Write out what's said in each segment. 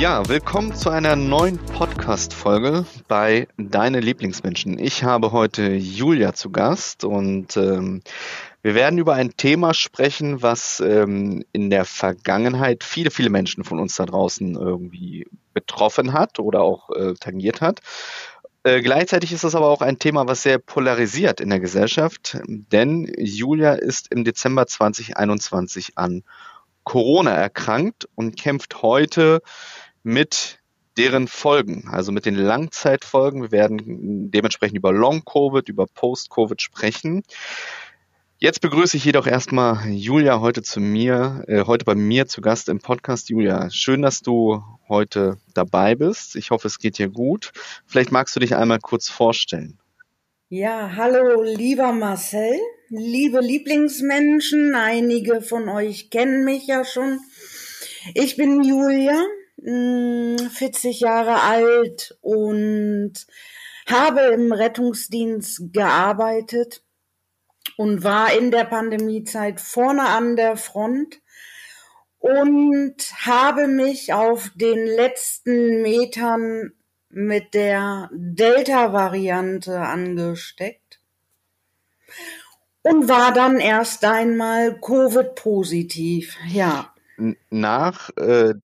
Ja, willkommen zu einer neuen Podcast-Folge bei Deine Lieblingsmenschen. Ich habe heute Julia zu Gast und ähm, wir werden über ein Thema sprechen, was ähm, in der Vergangenheit viele, viele Menschen von uns da draußen irgendwie betroffen hat oder auch äh, tangiert hat. Äh, gleichzeitig ist das aber auch ein Thema, was sehr polarisiert in der Gesellschaft, denn Julia ist im Dezember 2021 an Corona erkrankt und kämpft heute mit deren Folgen, also mit den Langzeitfolgen. Wir werden dementsprechend über Long-Covid, über Post-Covid sprechen. Jetzt begrüße ich jedoch erstmal Julia heute zu mir, äh, heute bei mir zu Gast im Podcast. Julia, schön, dass du heute dabei bist. Ich hoffe, es geht dir gut. Vielleicht magst du dich einmal kurz vorstellen. Ja, hallo, lieber Marcel, liebe Lieblingsmenschen. Einige von euch kennen mich ja schon. Ich bin Julia, 40 hm, Jahre alt und habe im Rettungsdienst gearbeitet und war in der Pandemiezeit vorne an der Front und habe mich auf den letzten Metern mit der Delta-Variante angesteckt und war dann erst einmal Covid-positiv, ja. Nach äh,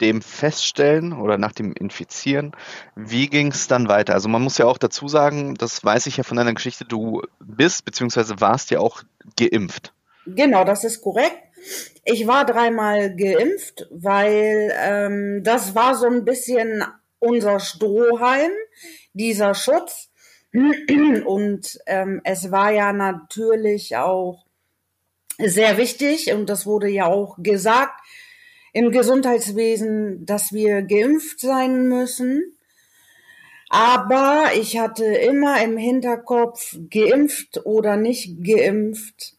dem Feststellen oder nach dem Infizieren, wie ging es dann weiter? Also man muss ja auch dazu sagen, das weiß ich ja von deiner Geschichte, du bist bzw. warst ja auch geimpft. Genau, das ist korrekt. Ich war dreimal geimpft, weil ähm, das war so ein bisschen unser Strohhalm, dieser Schutz. Und ähm, es war ja natürlich auch sehr wichtig und das wurde ja auch gesagt, im Gesundheitswesen, dass wir geimpft sein müssen. Aber ich hatte immer im Hinterkopf, geimpft oder nicht geimpft,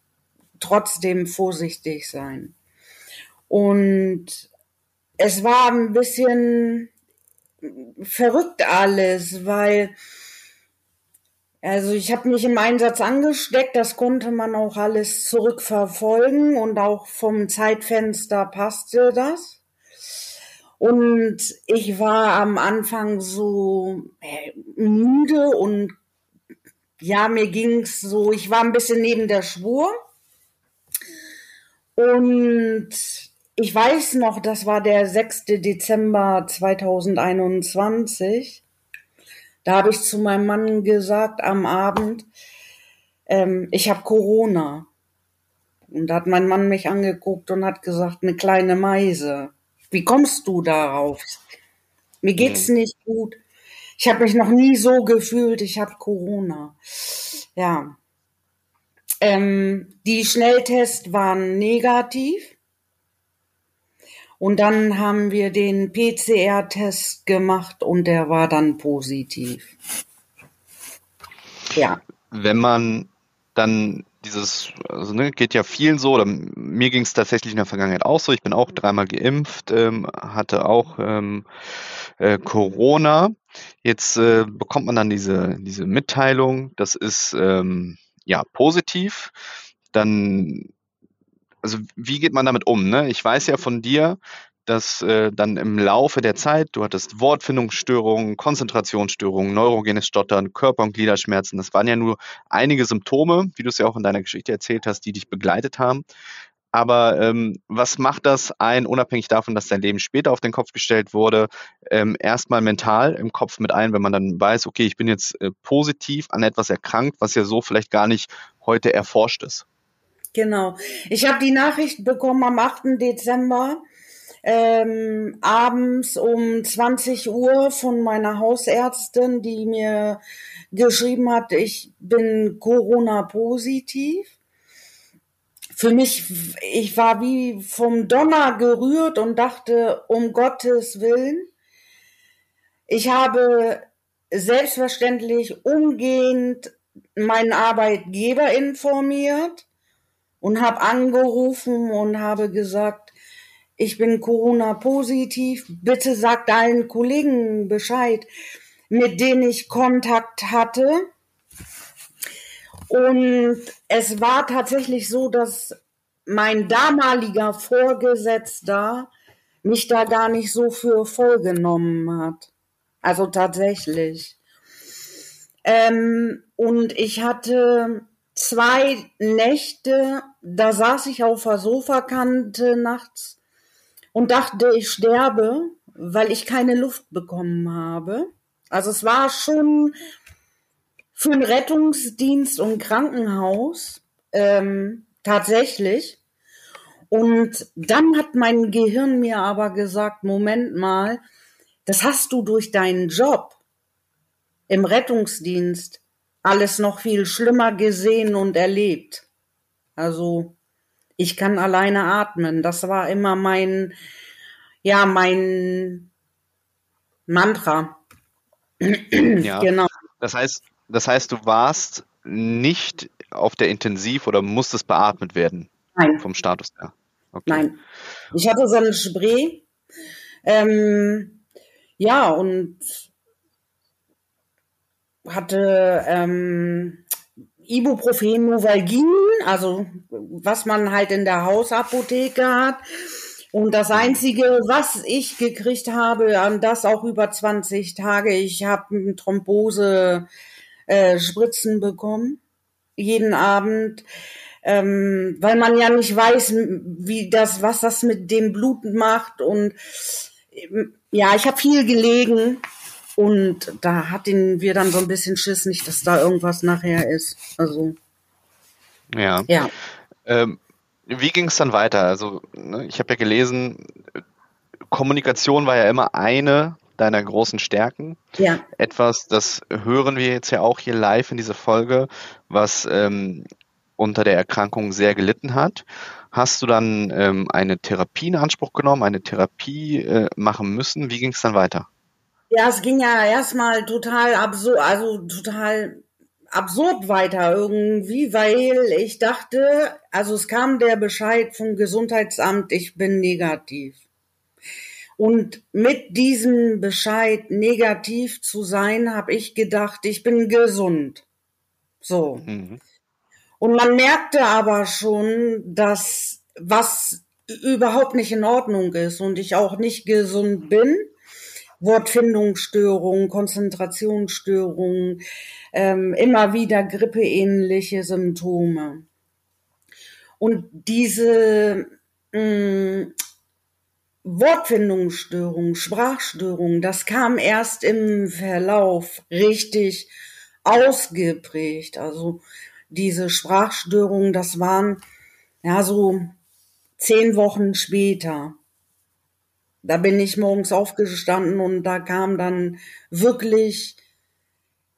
trotzdem vorsichtig sein. Und es war ein bisschen verrückt alles, weil also ich habe mich im Einsatz angesteckt, das konnte man auch alles zurückverfolgen und auch vom Zeitfenster passte das. Und ich war am Anfang so äh, müde und ja, mir ging's so, ich war ein bisschen neben der Spur. Und ich weiß noch, das war der 6. Dezember 2021. Da habe ich zu meinem Mann gesagt am Abend, ähm, ich habe Corona. Und da hat mein Mann mich angeguckt und hat gesagt, eine kleine Meise. Wie kommst du darauf? Mir geht's mhm. nicht gut. Ich habe mich noch nie so gefühlt, ich habe Corona. Ja. Ähm, die Schnelltests waren negativ. Und dann haben wir den PCR-Test gemacht und der war dann positiv. Ja. Wenn man dann dieses, also ne, geht ja vielen so, oder mir ging es tatsächlich in der Vergangenheit auch so, ich bin auch dreimal geimpft, ähm, hatte auch ähm, äh, Corona. Jetzt äh, bekommt man dann diese, diese Mitteilung, das ist ähm, ja positiv. Dann also wie geht man damit um? Ne? Ich weiß ja von dir, dass äh, dann im Laufe der Zeit, du hattest Wortfindungsstörungen, Konzentrationsstörungen, neurogenes Stottern, Körper- und Gliederschmerzen. Das waren ja nur einige Symptome, wie du es ja auch in deiner Geschichte erzählt hast, die dich begleitet haben. Aber ähm, was macht das ein, unabhängig davon, dass dein Leben später auf den Kopf gestellt wurde, ähm, erstmal mental im Kopf mit ein, wenn man dann weiß, okay, ich bin jetzt äh, positiv an etwas erkrankt, was ja so vielleicht gar nicht heute erforscht ist? Genau. Ich habe die Nachricht bekommen am 8. Dezember ähm, abends um 20 Uhr von meiner Hausärztin, die mir geschrieben hat, ich bin Corona-positiv. Für mich, ich war wie vom Donner gerührt und dachte, um Gottes Willen. Ich habe selbstverständlich umgehend meinen Arbeitgeber informiert und habe angerufen und habe gesagt, ich bin Corona positiv, bitte sagt allen Kollegen Bescheid, mit denen ich Kontakt hatte. Und es war tatsächlich so, dass mein damaliger Vorgesetzter mich da gar nicht so für voll genommen hat. Also tatsächlich. Ähm, und ich hatte zwei Nächte, da saß ich auf der Sofakante nachts und dachte, ich sterbe, weil ich keine Luft bekommen habe. Also es war schon für einen Rettungsdienst und Krankenhaus ähm, tatsächlich. Und dann hat mein Gehirn mir aber gesagt, Moment mal, das hast du durch deinen Job im Rettungsdienst alles noch viel schlimmer gesehen und erlebt. Also ich kann alleine atmen. Das war immer mein, ja, mein Mantra. Ja, genau. Das heißt, das heißt, du warst nicht auf der Intensiv oder musstest beatmet werden? Nein. Vom Status her? Okay. Nein. Ich hatte so ein Spray. Ähm, ja, und hatte ähm, Ibuprofen, Novalgin, also was man halt in der Hausapotheke hat. Und das Einzige, was ich gekriegt habe, an das auch über 20 Tage, ich habe Thrombose äh, bekommen, jeden Abend, ähm, weil man ja nicht weiß, wie das, was das mit dem Blut macht. Und ja, ich habe viel gelegen und da hatten wir dann so ein bisschen Schiss, nicht, dass da irgendwas nachher ist. Also. Ja. Ja. Ähm, wie ging es dann weiter? Also, ne, ich habe ja gelesen, Kommunikation war ja immer eine deiner großen Stärken. Ja. Etwas, das hören wir jetzt ja auch hier live in dieser Folge, was ähm, unter der Erkrankung sehr gelitten hat. Hast du dann ähm, eine Therapie in Anspruch genommen, eine Therapie äh, machen müssen? Wie ging es dann weiter? Ja, es ging ja erstmal total absurd, also total absurd weiter irgendwie, weil ich dachte, also es kam der Bescheid vom Gesundheitsamt, ich bin negativ. Und mit diesem Bescheid negativ zu sein, habe ich gedacht, ich bin gesund. So. Mhm. Und man merkte aber schon, dass was überhaupt nicht in Ordnung ist und ich auch nicht gesund bin. Wortfindungsstörungen, Konzentrationsstörungen, ähm, immer wieder grippeähnliche Symptome. Und diese mh, mm, Wortfindungsstörung, Sprachstörung, das kam erst im Verlauf richtig ausgeprägt. Also diese Sprachstörung, das waren ja so zehn Wochen später. Da bin ich morgens aufgestanden und da kam dann wirklich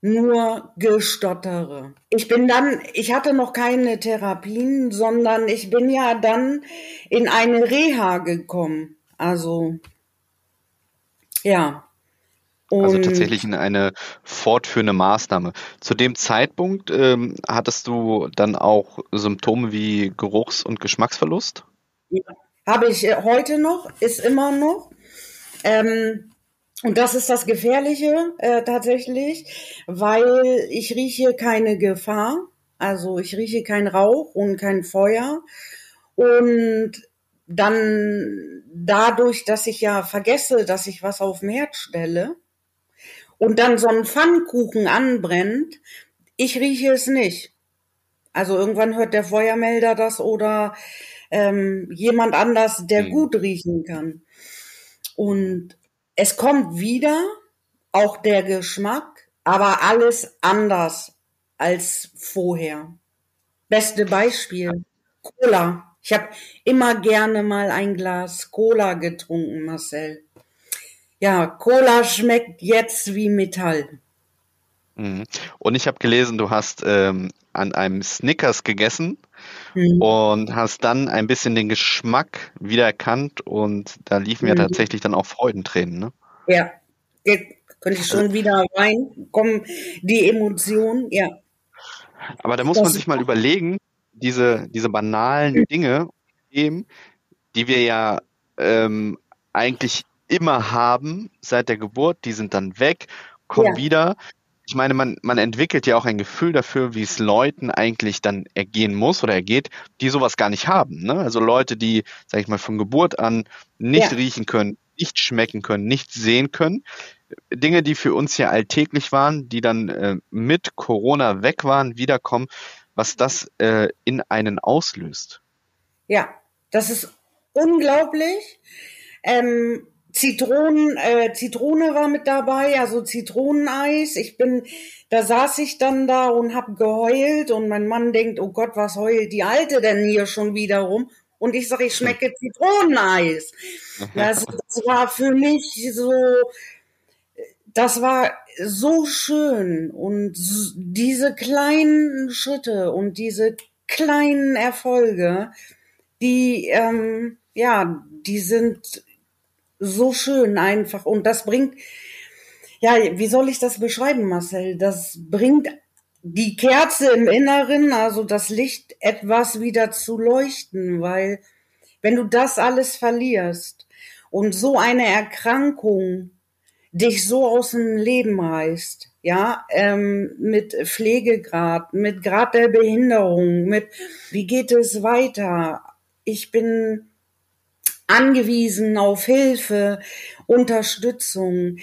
nur Gestottere. Ich bin dann, ich hatte noch keine Therapien, sondern ich bin ja dann in eine Reha gekommen. Also, ja. Und also tatsächlich in eine fortführende Maßnahme. Zu dem Zeitpunkt ähm, hattest du dann auch Symptome wie Geruchs- und Geschmacksverlust? Ja, habe ich äh, heute noch, ist immer noch. Ähm, und das ist das Gefährliche äh, tatsächlich, weil ich rieche keine Gefahr. Also ich rieche kein Rauch und kein Feuer. Und dann dadurch, dass ich ja vergesse, dass ich was auf dem Herd stelle und dann so ein Pfannkuchen anbrennt, ich rieche es nicht. Also irgendwann hört der Feuermelder das oder ähm, jemand anders, der mhm. gut riechen kann. Und es kommt wieder, auch der Geschmack, aber alles anders als vorher. Beste Beispiel, Cola. Ich habe immer gerne mal ein Glas Cola getrunken, Marcel. Ja, Cola schmeckt jetzt wie Metall. Mhm. Und ich habe gelesen, du hast ähm, an einem Snickers gegessen mhm. und hast dann ein bisschen den Geschmack wiedererkannt und da liefen ja mhm. tatsächlich dann auch Freudentränen, ne? Ja, jetzt könnte ich schon wieder reinkommen, die Emotion, ja. Aber da muss das man sich mal überlegen, diese, diese banalen mhm. Dinge, die wir ja ähm, eigentlich immer haben seit der Geburt, die sind dann weg, kommen ja. wieder ich meine, man, man entwickelt ja auch ein Gefühl dafür, wie es Leuten eigentlich dann ergehen muss oder ergeht, die sowas gar nicht haben. Ne? Also Leute, die, sag ich mal, von Geburt an nicht ja. riechen können, nicht schmecken können, nicht sehen können. Dinge, die für uns ja alltäglich waren, die dann äh, mit Corona weg waren, wiederkommen, was das äh, in einen auslöst. Ja, das ist unglaublich. Ähm, Zitronen, äh, Zitrone war mit dabei, also Zitroneneis. Ich bin, da saß ich dann da und hab geheult und mein Mann denkt, oh Gott, was heult die Alte denn hier schon wieder rum? Und ich sage, ich schmecke Zitroneneis. Das, das war für mich so, das war so schön und diese kleinen Schritte und diese kleinen Erfolge, die ähm, ja, die sind so schön einfach. Und das bringt, ja, wie soll ich das beschreiben, Marcel? Das bringt die Kerze im Inneren, also das Licht, etwas wieder zu leuchten, weil wenn du das alles verlierst und so eine Erkrankung dich so aus dem Leben reißt, ja, ähm, mit Pflegegrad, mit Grad der Behinderung, mit wie geht es weiter? Ich bin angewiesen auf Hilfe, Unterstützung.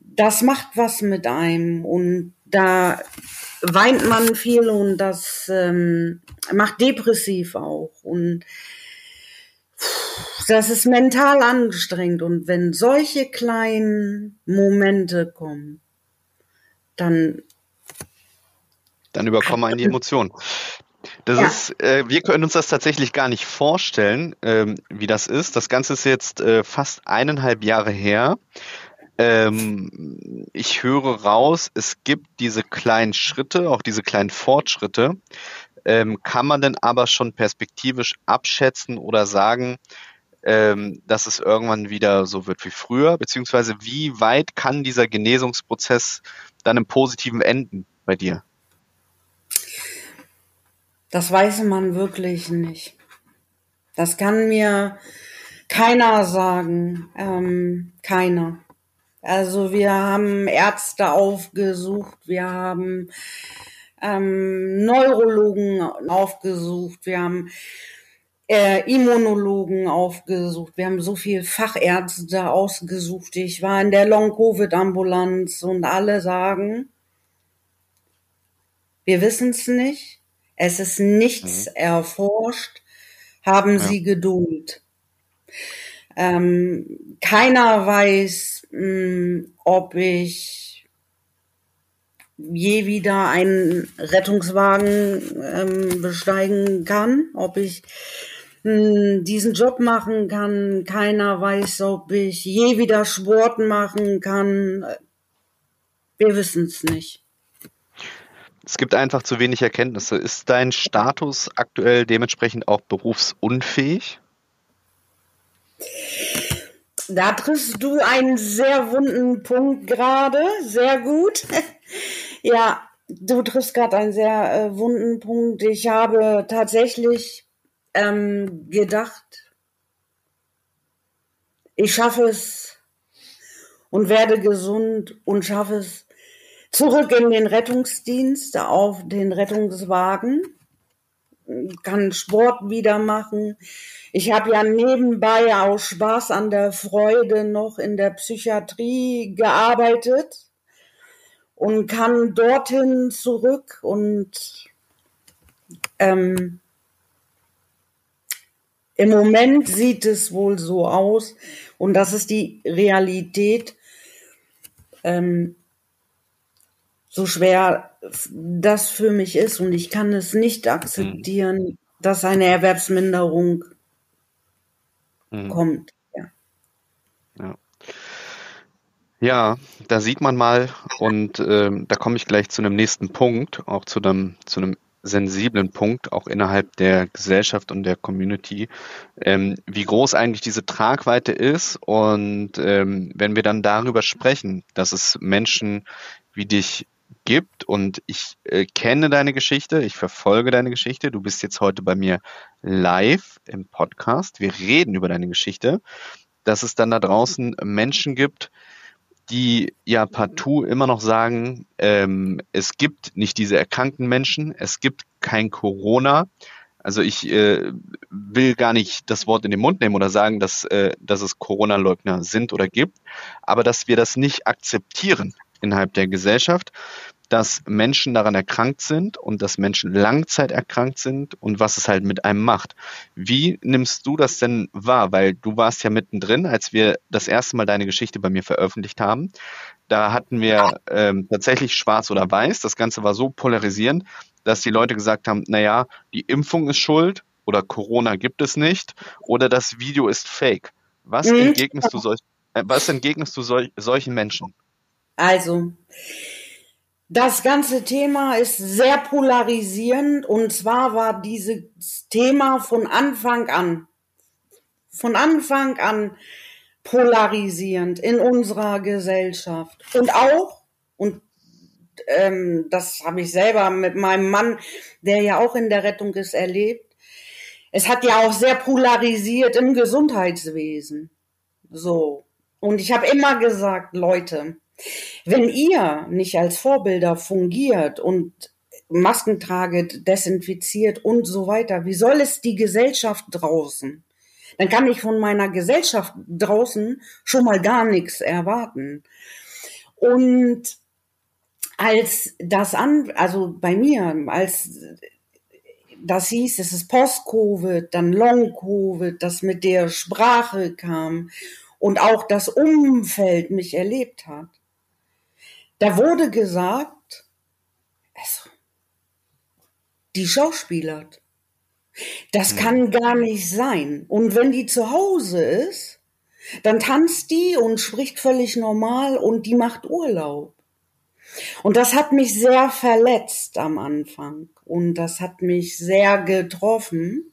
Das macht was mit einem und da weint man viel und das ähm, macht depressiv auch und das ist mental anstrengend und wenn solche kleinen Momente kommen, dann dann überkommen einen die Emotionen. Das ja. ist, äh, wir können uns das tatsächlich gar nicht vorstellen, ähm, wie das ist. Das Ganze ist jetzt äh, fast eineinhalb Jahre her. Ähm, ich höre raus, es gibt diese kleinen Schritte, auch diese kleinen Fortschritte. Ähm, kann man denn aber schon perspektivisch abschätzen oder sagen, ähm, dass es irgendwann wieder so wird wie früher? Beziehungsweise wie weit kann dieser Genesungsprozess dann im Positiven enden bei dir? Das weiß man wirklich nicht. Das kann mir keiner sagen. Ähm, keiner. Also wir haben Ärzte aufgesucht, wir haben ähm, Neurologen aufgesucht, wir haben äh, Immunologen aufgesucht, wir haben so viel Fachärzte ausgesucht. Ich war in der Long-Covid-Ambulanz und alle sagen, wir wissen es nicht, es ist nichts mhm. erforscht. Haben ja. Sie Geduld. Ähm, keiner weiß, mh, hm, ob ich je wieder einen Rettungswagen ähm, besteigen kann, ob ich mh, hm, diesen Job machen kann. Keiner weiß, ob ich je wieder Sport machen kann. Wir wissen es nicht. Es gibt einfach zu wenig Erkenntnisse. Ist dein Status aktuell dementsprechend auch berufsunfähig? Da triffst du einen sehr wunden Punkt gerade. Sehr gut. ja, du triffst gerade einen sehr äh, wunden Punkt. Ich habe tatsächlich ähm, gedacht, ich schaffe es und werde gesund und schaffe es zurück in den Rettungsdienst auf den Rettungswagen, kann Sport wieder machen. Ich habe ja nebenbei aus Spaß an der Freude noch in der Psychiatrie gearbeitet und kann dorthin zurück und ähm, im Moment sieht es wohl so aus und das ist die Realität. Ähm, so schwer das für mich ist und ich kann es nicht akzeptieren, mhm. dass eine Erwerbsminderung mhm. kommt. Ja. ja. Ja, da sieht man mal, und ähm, da komme ich gleich zu einem nächsten Punkt, auch zu einem, zu einem sensiblen Punkt, auch innerhalb der Gesellschaft und der Community, ähm, wie groß eigentlich diese Tragweite ist. Und ähm, wenn wir dann darüber sprechen, dass es Menschen wie dich gibt und ich äh, kenne deine Geschichte, ich verfolge deine Geschichte. Du bist jetzt heute bei mir live im Podcast. Wir reden über deine Geschichte, dass es dann da draußen Menschen gibt, die ja partout immer noch sagen, ähm, es gibt nicht diese erkrankten Menschen, es gibt kein Corona. Also ich äh, will gar nicht das Wort in den Mund nehmen oder sagen, dass, äh, dass es Corona-Leugner sind oder gibt, aber dass wir das nicht akzeptieren innerhalb der Gesellschaft, dass Menschen daran erkrankt sind und dass Menschen Langzeit erkrankt sind und was es halt mit einem macht. Wie nimmst du das denn wahr? Weil du warst ja mittendrin, als wir das erste Mal deine Geschichte bei mir veröffentlicht haben. Da hatten wir ähm, tatsächlich schwarz oder weiß. Das Ganze war so polarisierend, dass die Leute gesagt haben, naja, die Impfung ist schuld oder Corona gibt es nicht oder das Video ist fake. Was mhm. entgegnest du solch, äh, was entgegnest du solch, solchen Menschen? Also, das ganze Thema ist sehr polarisierend und zwar war dieses Thema von Anfang an, von Anfang an polarisierend in unserer Gesellschaft. Und auch, und ähm, das habe ich selber mit meinem Mann, der ja auch in der Rettung ist, erlebt, es hat ja auch sehr polarisiert im Gesundheitswesen. So. Und ich habe immer gesagt, Leute, wenn ihr nicht als Vorbilder fungiert und Masken traget, desinfiziert und so weiter, wie soll es die Gesellschaft draußen? Dann kann ich von meiner Gesellschaft draußen schon mal gar nichts erwarten. Und als das an, also bei mir, als das hieß, es ist Post-Covid, dann Long-Covid, das mit der Sprache kam und auch das Umfeld mich erlebt hat, da wurde gesagt, also, die schauspielert. Das kann gar nicht sein. Und wenn die zu Hause ist, dann tanzt die und spricht völlig normal und die macht Urlaub. Und das hat mich sehr verletzt am Anfang und das hat mich sehr getroffen.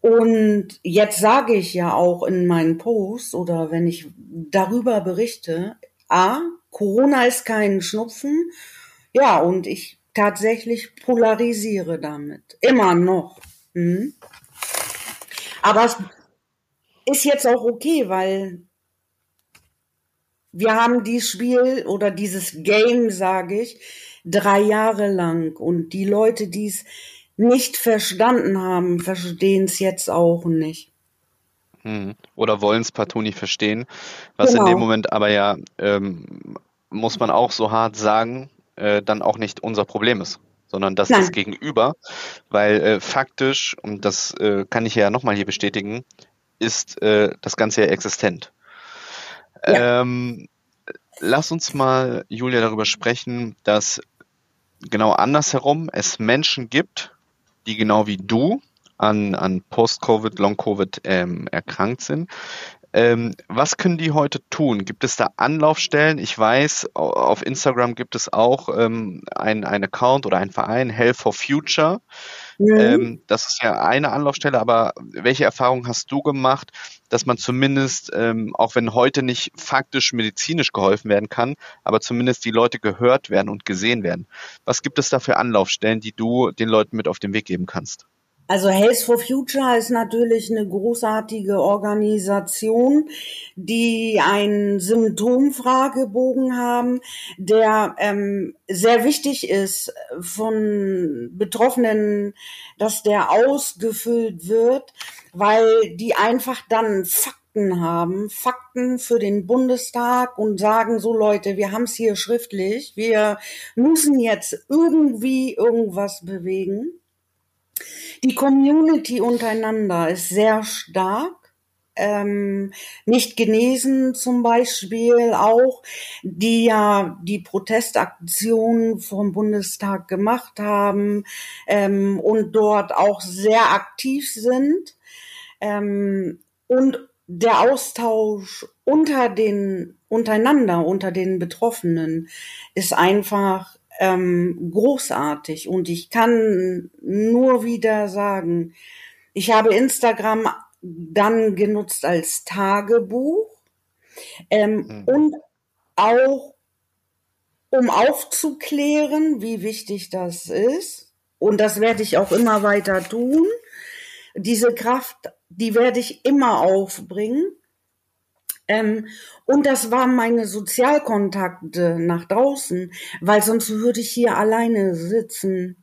Und jetzt sage ich ja auch in meinen Posts oder wenn ich darüber berichte, a, Corona ist kein Schnupfen. Ja, und ich tatsächlich polarisiere damit. Immer noch. Mhm. Aber es ist jetzt auch okay, weil wir haben dieses Spiel oder dieses Game, sage ich, drei Jahre lang. Und die Leute, die es nicht verstanden haben, verstehen es jetzt auch nicht. Hm. Oder wollen es partout nicht verstehen. Was genau. in dem genau. Moment aber ja, ähm, muss man auch so hart sagen, äh, dann auch nicht unser Problem ist, sondern Nein. das Gegenüber, weil äh, faktisch, und das äh, kann ich ja nochmal hier bestätigen, ist äh, das Ganze ja existent. Ja. Ähm, lass uns mal, Julia, darüber sprechen, dass genau andersherum es Menschen gibt, die genau wie du an, an Post-Covid, Long-Covid ähm, erkrankt sind. Ähm, was können die heute tun? Gibt es da Anlaufstellen? Ich weiß, auf Instagram gibt es auch ähm, ein, ein Account oder ein Verein, Health for Future. Mhm. Ähm, das ist ja eine Anlaufstelle, aber welche Erfahrungen hast du gemacht, dass man zumindest, ähm, auch wenn heute nicht faktisch medizinisch geholfen werden kann, aber zumindest die Leute gehört werden und gesehen werden? Was gibt es da für Anlaufstellen, die du den Leuten mit auf den Weg geben kannst? Also Health for Future ist natürlich eine großartige Organisation, die einen Symptomfragebogen haben, der ähm, sehr wichtig ist von Betroffenen, dass der ausgefüllt wird, weil die einfach dann Fakten haben, Fakten für den Bundestag und sagen so Leute, wir haben es hier schriftlich, wir müssen jetzt irgendwie irgendwas bewegen. Die Community untereinander ist sehr stark. Ähm, nicht genesen zum Beispiel auch, die ja die Protestaktion vom Bundestag gemacht haben ähm, und dort auch sehr aktiv sind. Ähm, und der Austausch unter den untereinander, unter den Betroffenen ist einfach ähm, großartig und ich kann nur wieder sagen, ich habe Instagram dann genutzt als Tagebuch ähm, mhm. und auch um aufzuklären, wie wichtig das ist. Und das werde ich auch immer weiter tun. Diese Kraft, die werde ich immer aufbringen. Ähm, und das waren meine Sozialkontakte nach draußen, weil sonst würde ich hier alleine sitzen,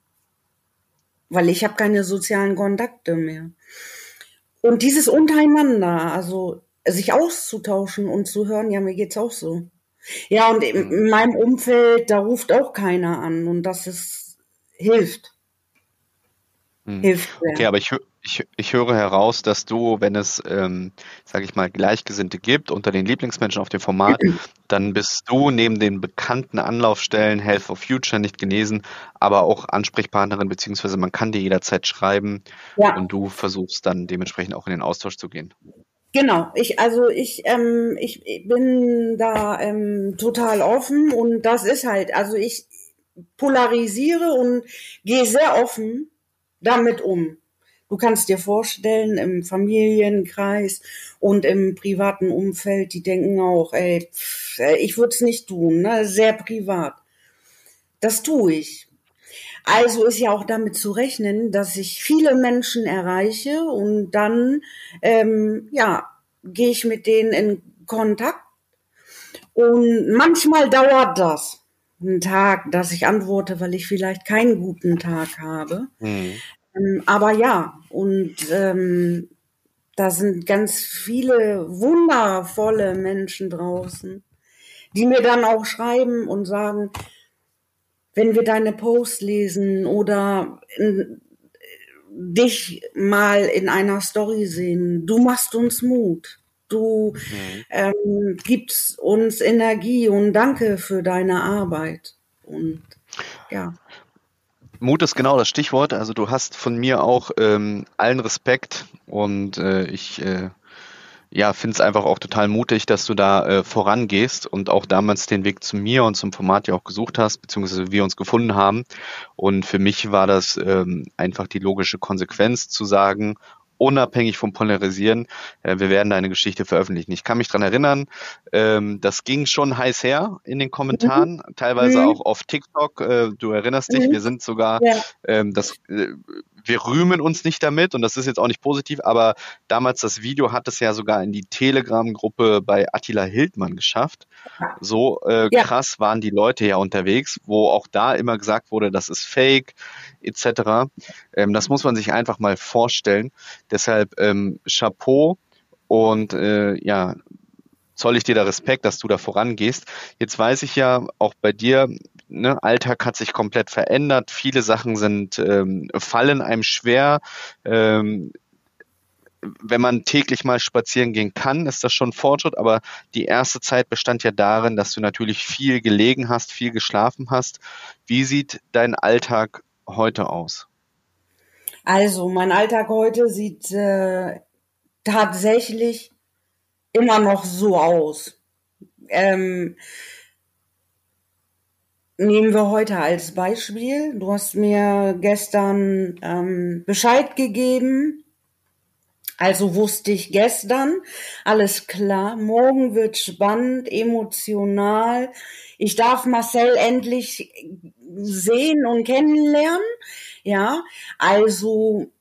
weil ich habe keine sozialen Kontakte mehr. Und dieses untereinander, also sich auszutauschen und zu hören, ja, mir geht's auch so. Ja, und in meinem Umfeld, da ruft auch keiner an und das ist, hilft. Hm. Hilft sehr. Okay, aber ich, ich, ich höre heraus, dass du, wenn es, ähm, sage ich mal, Gleichgesinnte gibt unter den Lieblingsmenschen auf dem Format, dann bist du neben den bekannten Anlaufstellen Health for Future nicht genesen, aber auch Ansprechpartnerin, beziehungsweise man kann dir jederzeit schreiben ja. und du versuchst dann dementsprechend auch in den Austausch zu gehen. Genau, ich also ich ähm, ich bin da ähm, total offen und das ist halt also ich polarisiere und gehe sehr offen damit um. Du kannst dir vorstellen, im Familienkreis und im privaten Umfeld, die denken auch, ey, ich würde es nicht tun, ne? sehr privat. Das tue ich. Also ist ja auch damit zu rechnen, dass ich viele Menschen erreiche und dann, ähm, ja, gehe ich mit denen in Kontakt. Und manchmal dauert das einen Tag, dass ich antworte, weil ich vielleicht keinen guten Tag habe. Mhm. Ähm, aber ja, und ähm, da sind ganz viele wundervolle Menschen draußen, die mir dann auch schreiben und sagen, wenn wir deine Posts lesen oder in, dich mal in einer Story sehen, du machst uns Mut. Du mhm. ähm, gibst uns Energie und danke für deine Arbeit. Und ja. Mut ist genau das Stichwort. Also du hast von mir auch ähm, allen Respekt und äh, ich äh, ja, finde es einfach auch total mutig, dass du da äh, vorangehst und auch damals den Weg zu mir und zum Format ja auch gesucht hast, beziehungsweise wir uns gefunden haben. Und für mich war das ähm, einfach die logische Konsequenz zu sagen, unabhängig vom Polarisieren, äh, wir werden deine Geschichte veröffentlichen. Ich kann mich dran erinnern, ähm, das ging schon heiß her in den Kommentaren, mhm. teilweise mhm. auch auf TikTok. Äh, du erinnerst dich, mhm. wir sind sogar, ja. ähm, das, äh, wir rühmen uns nicht damit und das ist jetzt auch nicht positiv, aber damals das Video hat es ja sogar in die Telegram-Gruppe bei Attila Hildmann geschafft. So äh, ja. krass waren die Leute ja unterwegs, wo auch da immer gesagt wurde, das ist Fake etc. Ähm, das muss man sich einfach mal vorstellen. Deshalb ähm, Chapeau und äh, ja, zoll ich dir da Respekt, dass du da vorangehst. Jetzt weiß ich ja auch bei dir, ne, Alltag hat sich komplett verändert. Viele Sachen sind ähm, fallen einem schwer. Ähm, wenn man täglich mal spazieren gehen kann, ist das schon Fortschritt, aber die erste Zeit bestand ja darin, dass du natürlich viel gelegen hast, viel geschlafen hast. Wie sieht dein Alltag heute aus? Also, mein Alltag heute sieht äh, tatsächlich immer noch so aus. Ähm, Nehmen wir heute als Beispiel. Du hast mir gestern ähm, Bescheid gegeben. Also wusste ich gestern, alles klar, morgen wird spannend, emotional. Ich darf Marcel endlich sehen und kennenlernen. Ja, also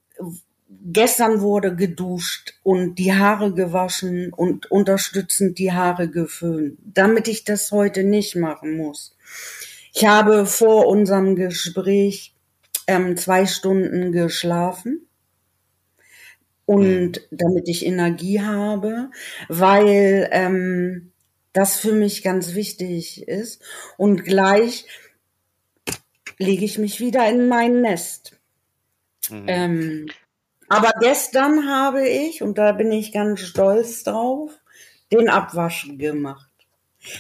gestern wurde geduscht und die Haare gewaschen und unterstützend die Haare geföhnt, damit ich das heute nicht machen muss. Ich habe vor unserem Gespräch ähm, zwei Stunden geschlafen und mhm. damit ich Energie habe, weil ähm, das für mich ganz wichtig ist. Und gleich lege ich mich wieder in mein Nest. Mhm. Ähm, aber gestern habe ich, und da bin ich ganz stolz drauf, den Abwasch gemacht.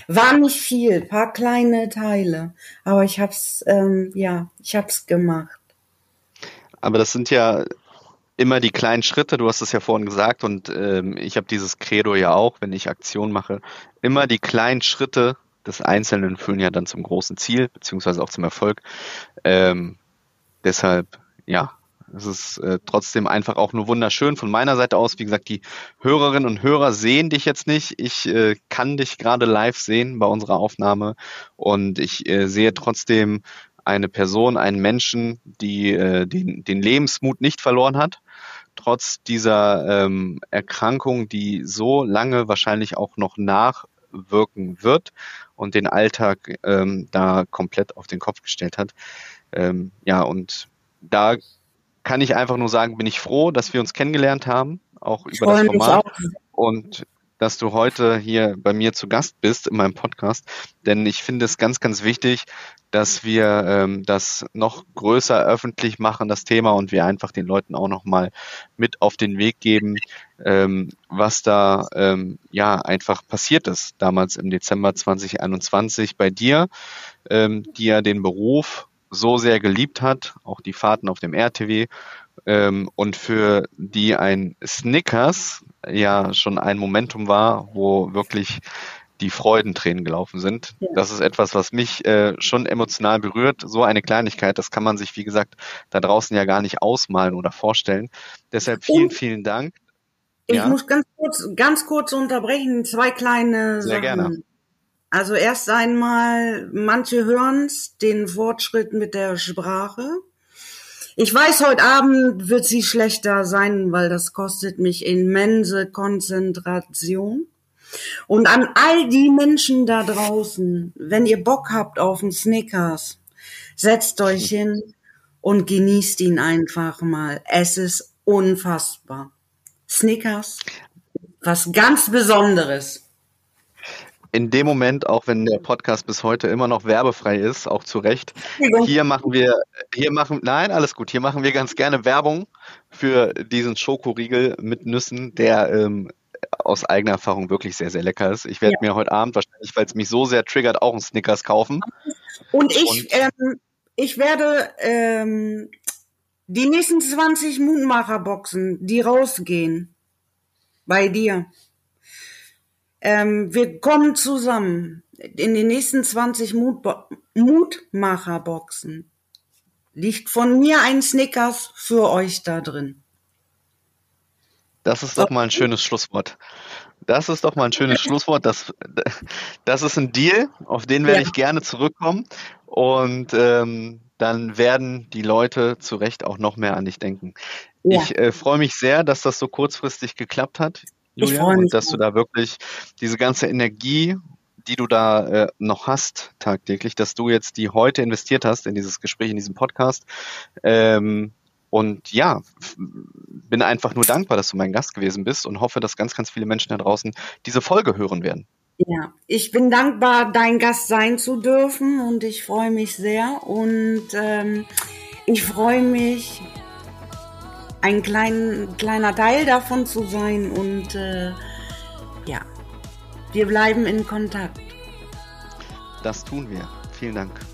War nicht viel, paar kleine Teile, aber ich hab's, ähm, ja, ich hab's gemacht. Aber das sind ja immer die kleinen Schritte, du hast es ja vorhin gesagt und ähm, ich habe dieses Credo ja auch, wenn ich Aktion mache, immer die kleinen Schritte des Einzelnen führen ja dann zum großen Ziel, beziehungsweise auch zum Erfolg. Ähm, deshalb, ja, es ist äh, trotzdem einfach auch nur wunderschön von meiner Seite aus. Wie gesagt, die Hörerinnen und Hörer sehen dich jetzt nicht. Ich äh, kann dich gerade live sehen bei unserer Aufnahme und ich äh, sehe trotzdem eine Person, einen Menschen, die äh, den, den Lebensmut nicht verloren hat. trotz dieser ähm, Erkrankung, die so lange wahrscheinlich auch noch nachwirken wird und den Alltag ähm, da komplett auf den Kopf gestellt hat. Ähm, ja, und da kann ich einfach nur sagen, bin ich froh, dass wir uns kennengelernt haben, auch über das Format. Und dass du heute hier bei mir zu Gast bist in meinem Podcast, denn ich finde es ganz, ganz wichtig, dass wir ähm, das noch größer öffentlich machen, das Thema, und wir einfach den Leuten auch nochmal mit auf den Weg geben, ähm, was da ähm, ja einfach passiert ist damals im Dezember 2021 bei dir, ähm, die ja den Beruf so sehr geliebt hat, auch die Fahrten auf dem RTW ähm, und für die ein Snickers ja schon ein Momentum war, wo wirklich die Freudentränen gelaufen sind. Ja. Das ist etwas, was mich äh, schon emotional berührt. So eine Kleinigkeit, das kann man sich, wie gesagt, da draußen ja gar nicht ausmalen oder vorstellen. Deshalb vielen, und vielen Dank. Ich ja? muss ganz kurz, ganz kurz unterbrechen, zwei kleine Sehr Sachen. gerne. Also erst einmal, manche hören's, den Fortschritt mit der Sprache. Ich weiß, heute Abend wird sie schlechter sein, weil das kostet mich immense Konzentration. Und an all die Menschen da draußen, wenn ihr Bock habt auf einen Snickers, setzt euch hin und genießt ihn einfach mal. Es ist unfassbar. Snickers, was ganz Besonderes in dem Moment, auch wenn der Podcast bis heute immer noch werbefrei ist, auch zu Recht, hier machen wir, hier machen, nein, alles gut, hier machen wir ganz gerne Werbung für diesen Schokoriegel mit Nüssen, der ähm, aus eigener Erfahrung wirklich sehr, sehr lecker ist. Ich werde ja. mir heute Abend wahrscheinlich, weil es mich so sehr triggert, auch einen Snickers kaufen. Und ich, Und, ähm, ich werde ähm, die nächsten 20 Mutmacherboxen, die rausgehen, bei dir. Ähm, wir kommen zusammen. In den nächsten 20 Mutbo Mutmacherboxen liegt von mir ein Snickers für euch da drin. Das ist doch mal ein schönes Schlusswort. Das ist doch mal ein schönes Schlusswort. Das, das ist ein Deal, auf den werde ja. ich gerne zurückkommen. Und ähm, dann werden die Leute zu Recht auch noch mehr an dich denken. Ja. Ich äh, freue mich sehr, dass das so kurzfristig geklappt hat. Julia, und dass du da wirklich diese ganze Energie, die du da äh, noch hast tagtäglich, dass du jetzt die heute investiert hast in dieses Gespräch, in diesem Podcast. Ähm, und ja, bin einfach nur dankbar, dass du mein Gast gewesen bist und hoffe, dass ganz, ganz viele Menschen da draußen diese Folge hören werden. Ja, ich bin dankbar, dein Gast sein zu dürfen und ich freue mich sehr und ähm, ich freue mich, ein klein, kleiner Teil davon zu sein und äh, ja, wir bleiben in Kontakt. Das tun wir. Vielen Dank.